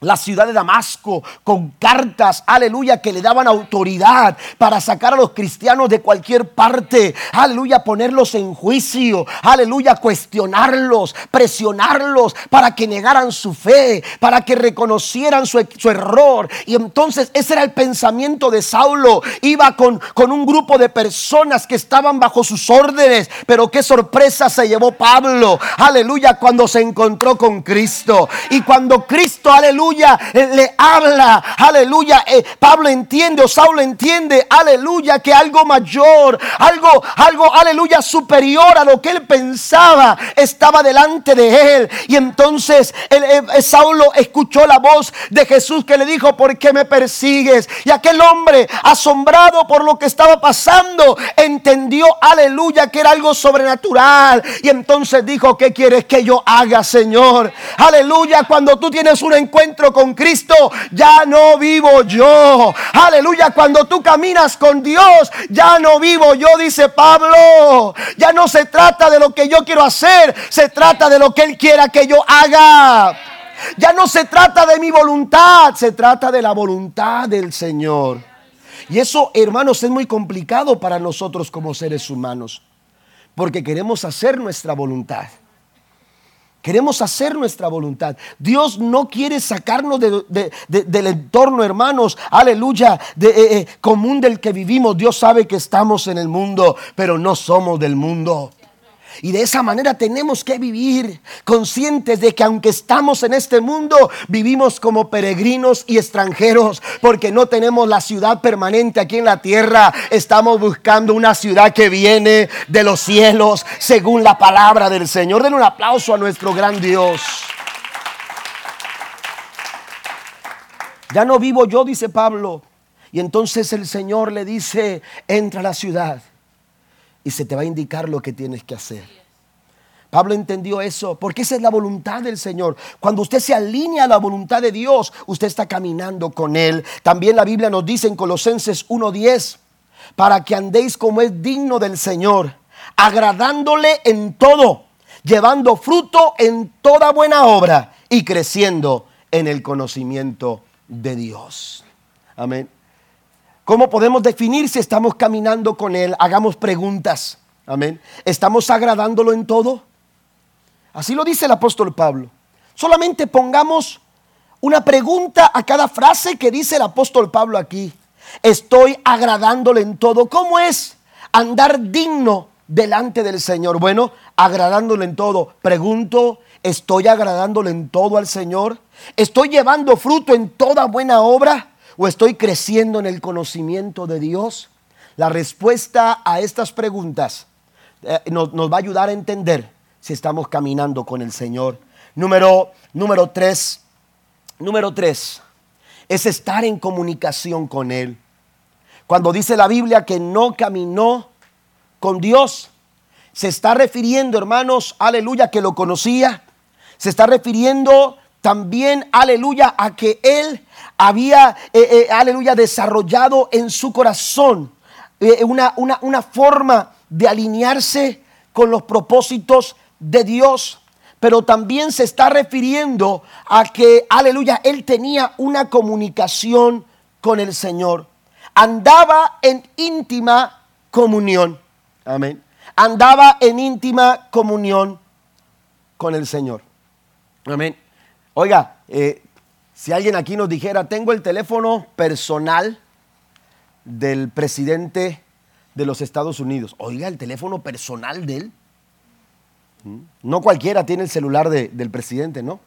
la ciudad de Damasco con cartas, aleluya, que le daban autoridad para sacar a los cristianos de cualquier parte, aleluya, ponerlos en juicio, aleluya, cuestionarlos, presionarlos para que negaran su fe, para que reconocieran su, error. Y entonces ese era el pensamiento de Saulo. Iba con, con un grupo de personas que estaban bajo sus órdenes, pero qué sorpresa se llevó Pablo, aleluya, cuando se encontró con Cristo. Y cuando Cristo, aleluya, aleluya, eh, le habla, aleluya. Eh, Pablo entiende o Saulo entiende, aleluya, que algo mayor, algo, algo, aleluya, superior a lo que él pensaba estaba delante de él. Y entonces eh, Saulo escuchó la voz de Jesús que le dijo, ¿por qué me persigues? Y aquel hombre, asombrado por lo que estaba pasando, entendió, aleluya, que era algo sobrenatural. Y entonces dijo, ¿qué quieres que yo haga, Señor? Aleluya, cuando tú tienes un encuentro con Cristo, ya no vivo yo. Aleluya, cuando tú caminas con Dios, ya no vivo yo, dice Pablo. Ya no se trata de lo que yo quiero hacer, se trata de lo que Él quiera que yo haga. Ya no se trata de mi voluntad, se trata de la voluntad del Señor. Y eso, hermanos, es muy complicado para nosotros como seres humanos, porque queremos hacer nuestra voluntad. Queremos hacer nuestra voluntad. Dios no quiere sacarnos del entorno, hermanos, aleluya, eh, eh, común del que vivimos. Dios sabe que estamos en el mundo, pero no somos del mundo. Y de esa manera tenemos que vivir conscientes de que aunque estamos en este mundo, vivimos como peregrinos y extranjeros, porque no tenemos la ciudad permanente aquí en la tierra. Estamos buscando una ciudad que viene de los cielos, según la palabra del Señor. Den un aplauso a nuestro gran Dios. Ya no vivo yo, dice Pablo. Y entonces el Señor le dice, entra a la ciudad y se te va a indicar lo que tienes que hacer. Pablo entendió eso, porque esa es la voluntad del Señor. Cuando usted se alinea a la voluntad de Dios, usted está caminando con Él. También la Biblia nos dice en Colosenses 1.10, para que andéis como es digno del Señor, agradándole en todo, llevando fruto en toda buena obra y creciendo en el conocimiento de Dios. Amén. ¿Cómo podemos definir si estamos caminando con Él? Hagamos preguntas. Amén. ¿Estamos agradándolo en todo? Así lo dice el apóstol Pablo. Solamente pongamos una pregunta a cada frase que dice el apóstol Pablo aquí. Estoy agradándole en todo. ¿Cómo es andar digno delante del Señor? Bueno, agradándole en todo. Pregunto, ¿estoy agradándole en todo al Señor? ¿Estoy llevando fruto en toda buena obra? O estoy creciendo en el conocimiento de Dios? La respuesta a estas preguntas eh, nos, va a ayudar a entender si estamos caminando con el Señor. Número, número tres, número tres, es estar en comunicación con Él. Cuando dice la Biblia que no caminó con Dios, se está refiriendo, hermanos, aleluya, que lo conocía. Se está refiriendo también, aleluya, a que Él había, eh, eh, aleluya, desarrollado en su corazón eh, una, una forma de alinearse con los propósitos de Dios pero también se está refiriendo a que, aleluya, él tenía una comunicación con el Señor. Andaba en íntima comunión. Amén. Andaba en íntima comunión con el Señor. Amén. Oiga, eh, si alguien aquí nos dijera, tengo el teléfono personal del presidente de los Estados Unidos. Oiga, el teléfono personal de él. ¿Mm? No cualquiera tiene el celular del presidente, ¿no?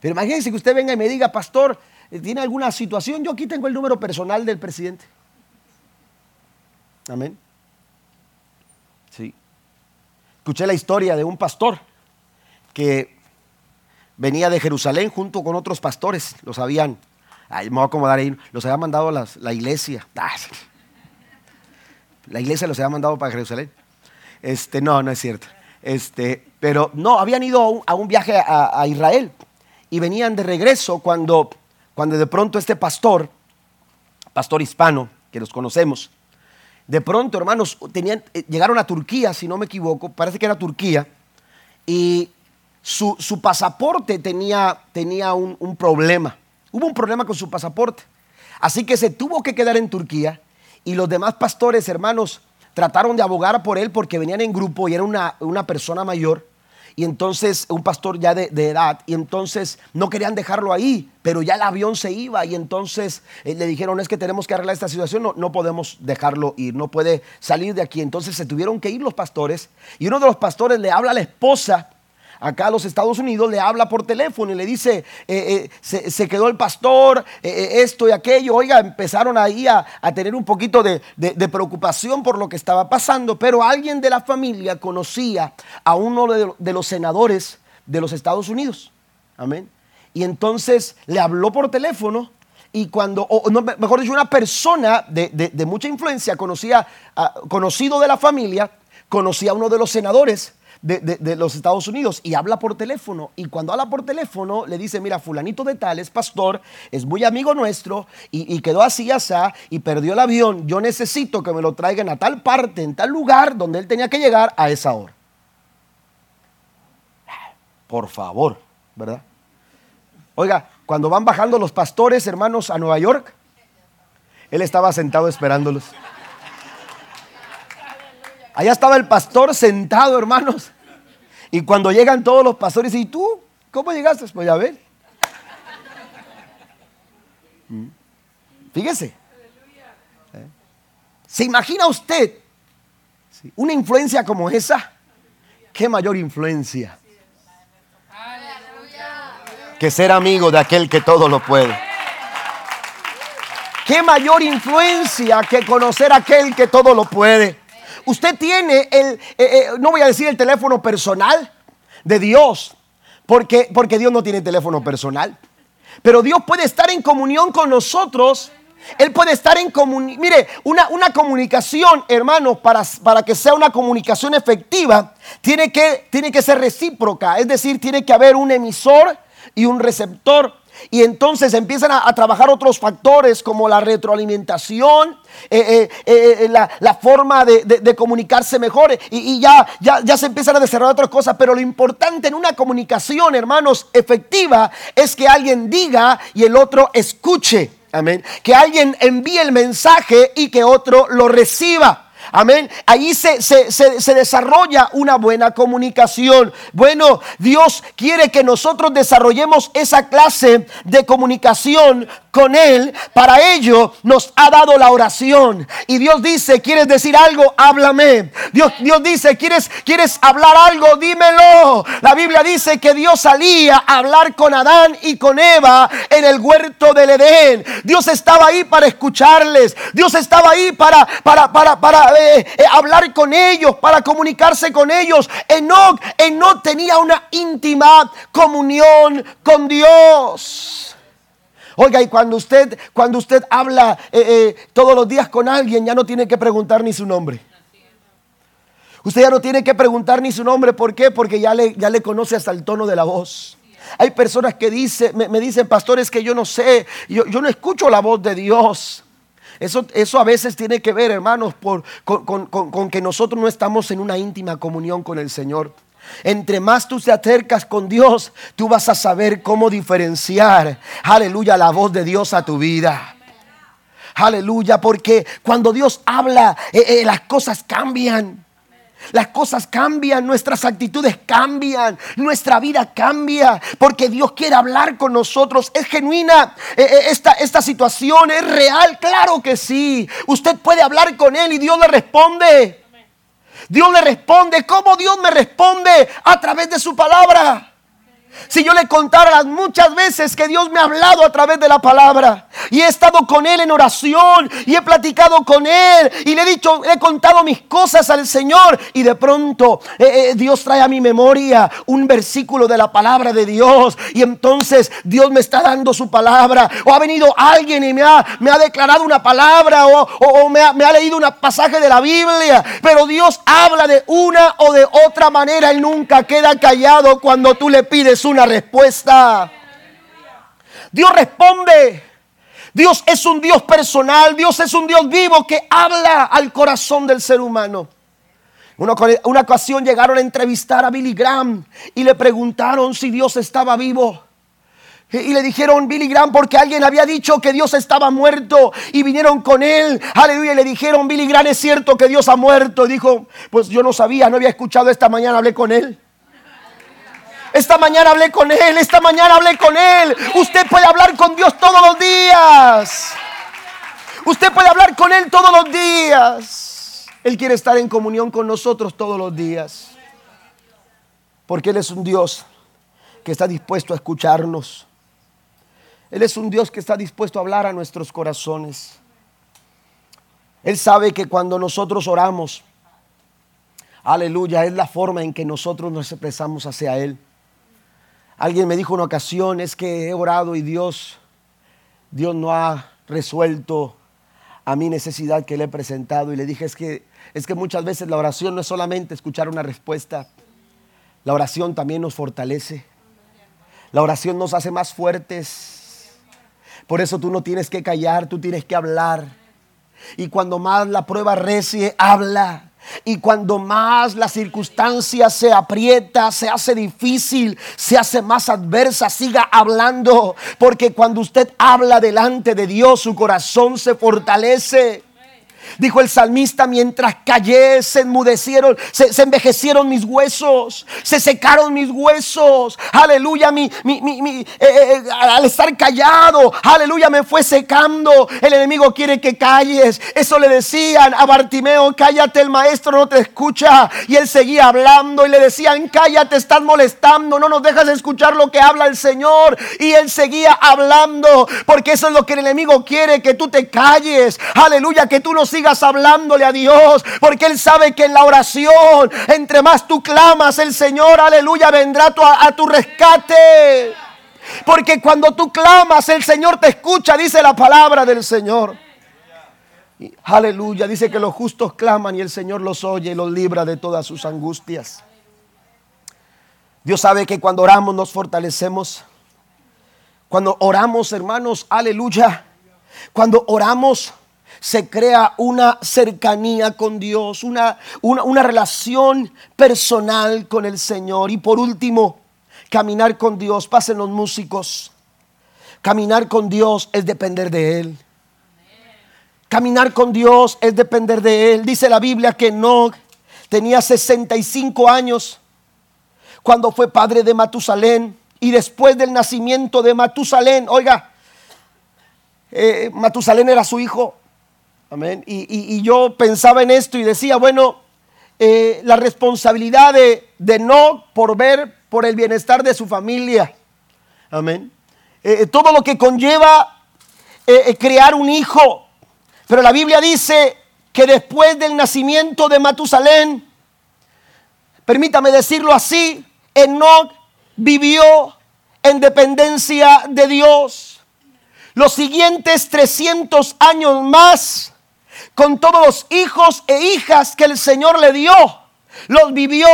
Pero imagínense que usted venga y me diga, pastor, eh, ¿tiene alguna situación? Yo aquí tengo el número personal del presidente. Amén. Sí. Escuché la historia de un pastor que venía de Jerusalén junto con otros pastores. Los habían, me voy a acomodar ahí, los había mandado la iglesia. Ah, la iglesia los había mandado para Jerusalén. Este, no, no es cierto. Este, pero no, habían ido a un, viaje a, Israel y venían de regreso cuando, cuando de pronto este pastor, pastor hispano, que los conocemos, de pronto, hermanos, tenían, eh, llegaron a Turquía, si no me equivoco, parece que era Turquía, y su, su pasaporte tenía, tenía un, un problema. Hubo un problema con su pasaporte. Así que se tuvo que quedar en Turquía y los demás pastores, hermanos, trataron de abogar por él porque venían en grupo y era una, una persona mayor y entonces un pastor ya de, edad, y entonces no querían dejarlo ahí, pero ya el avión se iba, y entonces eh, le dijeron, es que tenemos que arreglar esta situación, no, no podemos dejarlo ir, no puede salir de aquí. Entonces se tuvieron que ir los pastores, y uno de los pastores le habla a la esposa acá a los Estados Unidos, le habla por teléfono y le dice, eh, eh, se, quedó el pastor, eh, esto y aquello. Oiga, empezaron ahí a, tener un poquito de, preocupación por lo que estaba pasando, pero alguien de la familia conocía a uno de, los senadores de los Estados Unidos. Amén. Y entonces le habló por teléfono y cuando, o mejor dicho, una persona de, mucha influencia, conocía, conocido de la familia, conocía a uno de los senadores de, los Estados Unidos y habla por teléfono. Y cuando habla por teléfono, le dice, mira, fulanito de tal es pastor, es muy amigo nuestro y, quedó así, así, y perdió el avión. Yo necesito que me lo traigan a tal parte, en tal lugar donde él tenía que llegar a esa hora. Por favor, ¿verdad? Oiga, cuando van bajando los pastores, hermanos, a Nueva York, él estaba sentado esperándolos. Allá estaba el pastor sentado, hermanos. Y cuando llegan todos los pastores, ¿y tú? ¿Cómo llegaste? Pues ya ver. Mm. Fíjese. ¿Eh? ¿Se imagina usted una influencia como esa? ¿Qué mayor influencia? Que ser amigo de aquel que todo lo puede. ¿Qué mayor influencia que conocer a aquel que todo lo puede? Usted tiene el, eh, eh, no voy a decir el teléfono personal de Dios, porque, porque Dios no tiene teléfono personal. Pero Dios puede estar en comunión con nosotros. Él puede estar en comunión. Mire, una, una, comunicación, hermanos, para, para, que sea una comunicación efectiva, tiene que, tiene que ser recíproca. Es decir, tiene que haber un emisor y un receptor. Y entonces empiezan a, trabajar otros factores como la retroalimentación, eh, eh, eh, la, forma de, comunicarse mejor y, ya, ya, ya, se empiezan a desarrollar otras cosas. Pero lo importante en una comunicación, hermanos, efectiva es que alguien diga y el otro escuche. Amén. Que alguien envíe el mensaje y que otro lo reciba. Amén. Ahí se, se, desarrolla una buena comunicación. Bueno, Dios quiere que nosotros desarrollemos esa clase de comunicación con Él. Para ello nos ha dado la oración. Y Dios dice, ¿quieres decir algo? Háblame. Dios, Dios dice, ¿quieres, ¿quieres hablar algo? Dímelo. La Biblia dice que Dios salía a hablar con Adán y con Eva en el huerto del Edén. Dios estaba ahí para escucharles. Dios estaba ahí para, para, para, para eh, eh, hablar con ellos, para comunicarse con ellos. Enoch, tenía una íntima comunión con Dios. Oiga, y cuando usted, cuando usted habla eh, todos los días con alguien, ya no tiene que preguntar ni su nombre. Usted ya no tiene que preguntar ni su nombre. ¿Por qué? Porque ya le, ya le conoce hasta el tono de la voz. Hay personas que dice, me, dicen, pastores, que yo no sé, yo, yo, no escucho la voz de Dios. Eso, eso a veces tiene que ver, hermanos, por, con, con que nosotros no estamos en una íntima comunión con el Señor. Entre más tú te acercas con Dios, tú vas a saber cómo diferenciar, aleluya, la voz de Dios a tu vida. Aleluya, porque cuando Dios habla, eh, eh, las cosas cambian. Las cosas cambian, nuestras actitudes cambian, nuestra vida cambia, porque Dios quiere hablar con nosotros. Es genuina eh, esta, esta situación, es real, claro que sí. Usted puede hablar con Él y Dios le responde. Dios le responde. ¿Cómo Dios me responde? A través de su palabra. Si yo le contara las muchas veces que Dios me ha hablado a través de la palabra y he estado con Él en oración y he platicado con Él y le he dicho, he contado mis cosas al Señor y de pronto eh, eh, Dios trae a mi memoria un versículo de la palabra de Dios y entonces Dios me está dando su palabra o ha venido alguien y me ha, me ha declarado una palabra o, me, ha, me ha leído un pasaje de la Biblia, pero Dios habla de una o de otra manera, Él nunca queda callado cuando tú le pides una respuesta. Dios responde. Dios es un Dios personal, Dios es un Dios vivo que habla al corazón del ser humano. Una, ocasión llegaron a entrevistar a Billy Graham y le preguntaron si Dios estaba vivo. Y le dijeron Billy Graham porque alguien había dicho que Dios estaba muerto y vinieron con él. Aleluya. Le dijeron Billy Graham es cierto que Dios ha muerto. Y dijo, pues yo no sabía, no había escuchado esta mañana, hablé con él. Esta mañana hablé con él, esta mañana hablé con él. Usted puede hablar con Dios todos los días. Usted puede hablar con él todos los días. Él quiere estar en comunión con nosotros todos los días. Porque Él es un Dios que está dispuesto a escucharnos. Él es un Dios que está dispuesto a hablar a nuestros corazones. Él sabe que cuando nosotros oramos, aleluya, es la forma en que nosotros nos expresamos hacia Él. Alguien me dijo una ocasión, es que he orado y Dios, Dios no ha resuelto a mi necesidad que le he presentado. Y le dije, es que, es que muchas veces la oración no es solamente escuchar una respuesta, la oración también nos fortalece. La oración nos hace más fuertes. Por eso tú no tienes que callar, tú tienes que hablar. Y cuando más la prueba recie, habla. Y cuando más la circunstancia se aprieta, se hace difícil, se hace más adversa, siga hablando. Porque cuando usted habla delante de Dios, su corazón se fortalece. Dijo el salmista, mientras callé, se enmudecieron, se, envejecieron mis huesos, se secaron mis huesos. Aleluya, mi, eh, eh, al estar callado, aleluya, me fue secando. El enemigo quiere que calles. Eso le decían a Bartimeo, cállate, el maestro no te escucha. Y él seguía hablando y le decían, cállate, estás molestando, no nos dejas escuchar lo que habla el Señor. Y él seguía hablando, porque eso es lo que el enemigo quiere, que tú te calles. Aleluya, que tú no sigas hablándole a Dios, porque Él sabe que en la oración, entre más tú clamas, el Señor, aleluya, vendrá a, tu rescate. Porque cuando tú clamas, el Señor te escucha, dice la palabra del Señor. aleluya, dice que los justos claman y el Señor los oye y los libra de todas sus angustias. Dios sabe que cuando oramos nos fortalecemos. Cuando oramos, hermanos, aleluya. Cuando oramos, se crea una cercanía con Dios, una, una, relación personal con el Señor. Y por último, caminar con Dios. Pasen los músicos. Caminar con Dios es depender de Él. Caminar con Dios es depender de Él. Dice la Biblia que no tenía 65 años cuando fue padre de Matusalén. Y después del nacimiento de Matusalén, oiga, eh, Matusalén era su hijo. Y, yo pensaba en esto y decía, bueno, eh, la responsabilidad de, no por ver por el bienestar de su familia. Amén. Eh, eh, todo lo que conlleva crear un hijo. Pero la Biblia dice que después del nacimiento de Matusalén, permítame decirlo así, Enoch vivió en dependencia de Dios. Los siguientes 300 años más con todos los hijos e hijas que el Señor le dio, los vivió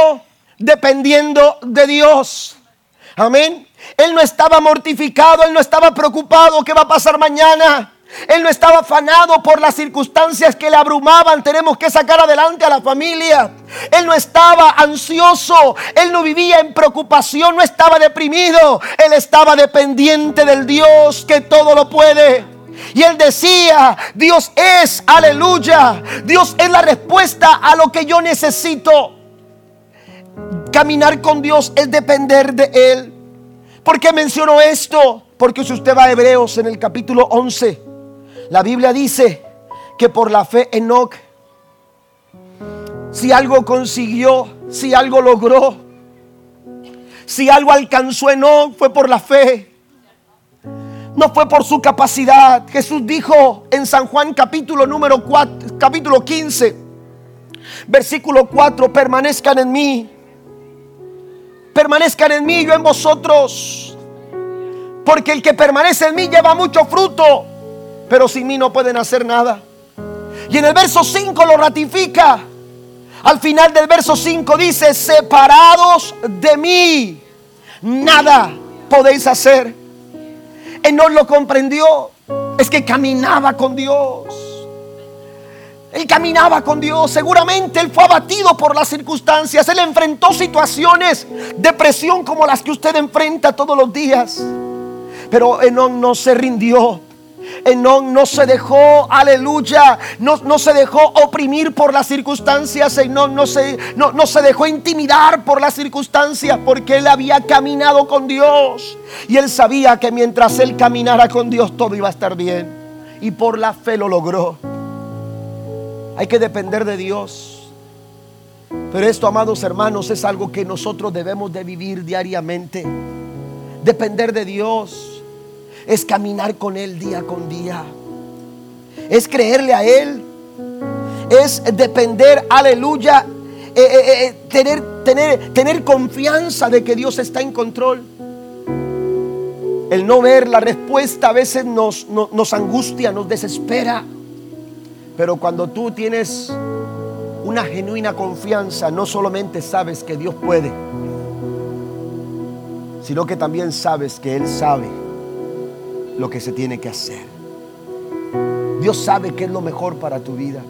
dependiendo de Dios. Amén. Él no estaba mortificado, él no estaba preocupado qué va a pasar mañana. Él no estaba afanado por las circunstancias que le abrumaban. Tenemos que sacar adelante a la familia. Él no estaba ansioso. Él no vivía en preocupación. No estaba deprimido. Él estaba dependiente del Dios que todo lo puede. Y él decía, Dios es, aleluya, Dios es la respuesta a lo que yo necesito. Caminar con Dios es depender de Él. ¿Por qué menciono esto? Porque si usted va a Hebreos en el capítulo 11, la Biblia dice que por la fe Enoch, si algo consiguió, si algo logró, si algo alcanzó Enoch, fue por la fe no fue por su capacidad. Jesús dijo en San Juan capítulo número 4, capítulo 15, versículo 4, permanezcan en mí. Permanezcan en mí, yo en vosotros. Porque el que permanece en mí lleva mucho fruto, pero sin mí no pueden hacer nada. Y en el verso 5 lo ratifica. Al final del verso 5 dice, separados de mí, nada podéis hacer. Él no lo comprendió. Es que caminaba con Dios. Él caminaba con Dios, seguramente él fue abatido por las circunstancias, él enfrentó situaciones de presión como las que usted enfrenta todos los días. Pero Enoch no se rindió. Enoch no se dejó, aleluya, no, no, se dejó oprimir por las circunstancias, Enoch no se, no, no se dejó intimidar por las circunstancias, porque él había caminado con Dios. Y él sabía que mientras él caminara con Dios todo iba a estar bien. Y por la fe lo logró. Hay que depender de Dios. Pero esto, amados hermanos, es algo que nosotros debemos de vivir diariamente. Depender de Dios es caminar con Él día con día. Es creerle a Él. Es depender, aleluya, eh, eh, eh, tener, tener, tener confianza de que Dios está en control. El no ver la respuesta a veces nos, nos angustia, nos desespera. Pero cuando tú tienes una genuina confianza, no solamente sabes que Dios puede, sino que también sabes que Él sabe lo que se tiene que hacer. Dios sabe que es lo mejor para tu vida.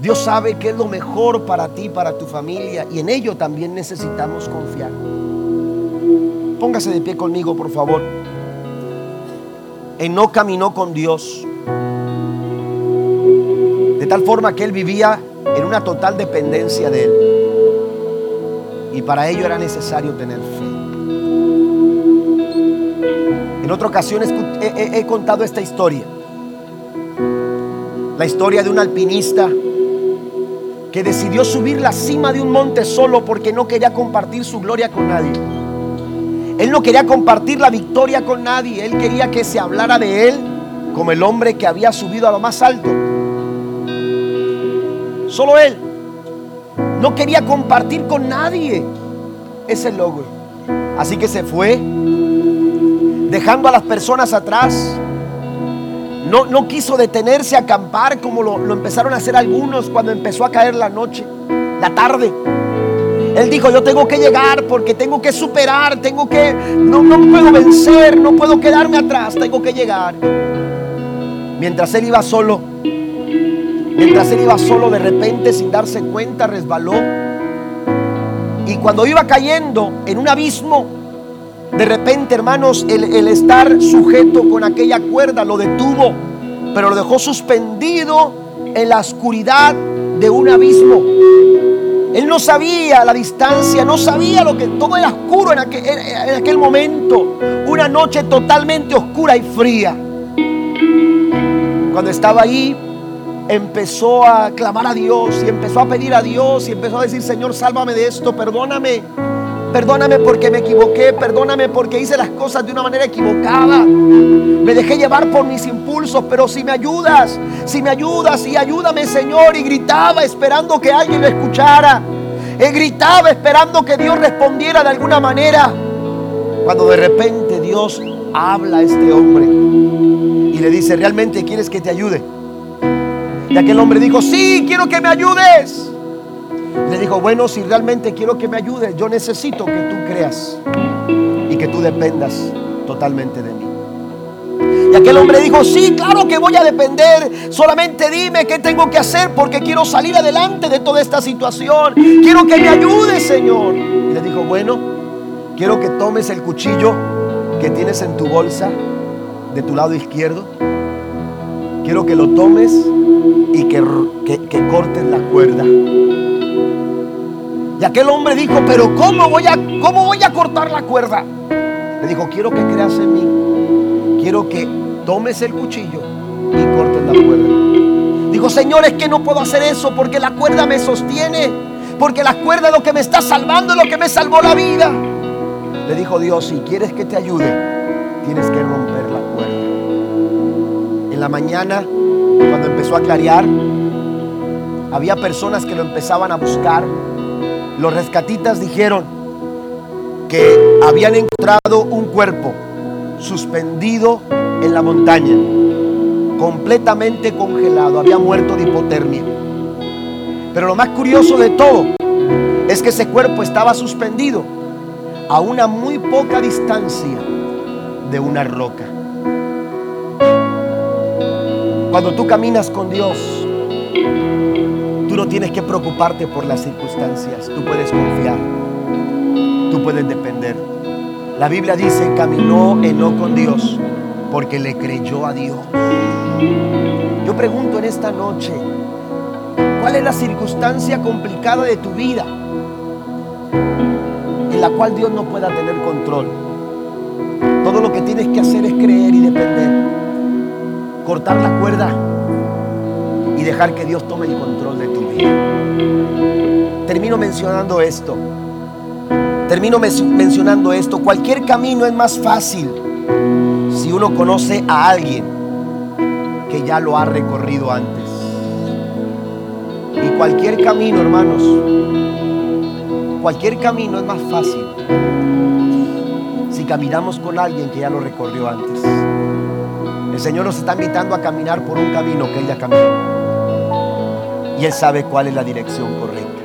Dios sabe que es lo mejor para ti, para tu familia, y en ello también necesitamos confiar. Póngase de pie conmigo, por favor. no caminó con Dios tal forma que él vivía en una total dependencia de él. Y para ello era necesario tener fe. En otra ocasión he, he contado esta historia. La historia de un alpinista que decidió subir la cima de un monte solo porque no quería compartir su gloria con nadie. Él no quería compartir la victoria con nadie. Él quería que se hablara de él como el hombre que había subido a lo más alto. Solo él. No quería compartir con nadie ese logro. Así que se fue, dejando a las personas atrás. No, no quiso detenerse a acampar como lo, lo empezaron a hacer algunos cuando empezó a caer la noche, la tarde. Él dijo, yo tengo que llegar porque tengo que superar, tengo que, no, no puedo vencer, no puedo quedarme atrás, tengo que llegar. Mientras él iba solo, Mientras él iba solo, de repente, sin darse cuenta, resbaló. Y cuando iba cayendo en un abismo, de repente, hermanos, el, estar sujeto con aquella cuerda lo detuvo, pero lo dejó suspendido en la oscuridad de un abismo. Él no sabía la distancia, no sabía lo que todo era oscuro en aquel, en aquel momento. Una noche totalmente oscura y fría. Cuando estaba ahí, empezó a clamar a Dios y empezó a pedir a Dios y empezó a decir, Señor, sálvame de esto, perdóname. Perdóname porque me equivoqué, perdóname porque hice las cosas de una manera equivocada. Me dejé llevar por mis impulsos, pero si me ayudas, si me ayudas y ayúdame Señor. Y gritaba esperando que alguien lo escuchara. Y gritaba esperando que Dios respondiera de alguna manera. Cuando de repente Dios habla a este hombre y le dice, ¿realmente quieres que te ayude? Y aquel hombre dijo, sí, quiero que me ayudes. Le dijo, bueno, si realmente quiero que me ayudes, yo necesito que tú creas y que tú dependas totalmente de mí. Y aquel hombre dijo, sí, claro que voy a depender. Solamente dime qué tengo que hacer porque quiero salir adelante de toda esta situación. Quiero que me ayudes, Señor. Y le dijo, bueno, quiero que tomes el cuchillo que tienes en tu bolsa de tu lado izquierdo quiero que lo tomes y que, que, cortes la cuerda. Y aquel hombre dijo, pero ¿cómo voy, a, ¿cómo voy a cortar la cuerda? Le dijo, quiero que creas en mí. Quiero que tomes el cuchillo y cortes la cuerda. Dijo, Señor, es que no puedo hacer eso porque la cuerda me sostiene. Porque la cuerda es lo que me está salvando, es lo que me salvó la vida. Le dijo Dios, si quieres que te ayude, tienes que romper la cuerda la mañana, cuando empezó a clarear, había personas que lo empezaban a buscar. Los rescatitas dijeron que habían encontrado un cuerpo suspendido en la montaña, completamente congelado, había muerto de hipotermia. Pero lo más curioso de todo es que ese cuerpo estaba suspendido a una muy poca distancia de una roca. Cuando tú caminas con Dios, tienes que preocuparte por las circunstancias. Tú puedes confiar. Tú puedes depender. La Biblia dice, caminó no con Dios porque le creyó a Dios. Yo pregunto en esta noche, ¿cuál es la circunstancia complicada de tu vida en la cual Dios no pueda tener control? Todo lo que tienes que hacer es creer y depender. Cortar la cuerda y dejar que Dios tome el control de tu vida. Termino mencionando esto. Termino mencionando esto. Cualquier camino es más fácil si uno conoce a alguien que ya lo ha recorrido antes. Y cualquier camino, hermanos, cualquier camino es más fácil si caminamos con alguien que ya lo recorrió antes. El Señor nos está invitando a caminar por un camino que Él ya caminó. Y Él sabe cuál es la dirección correcta.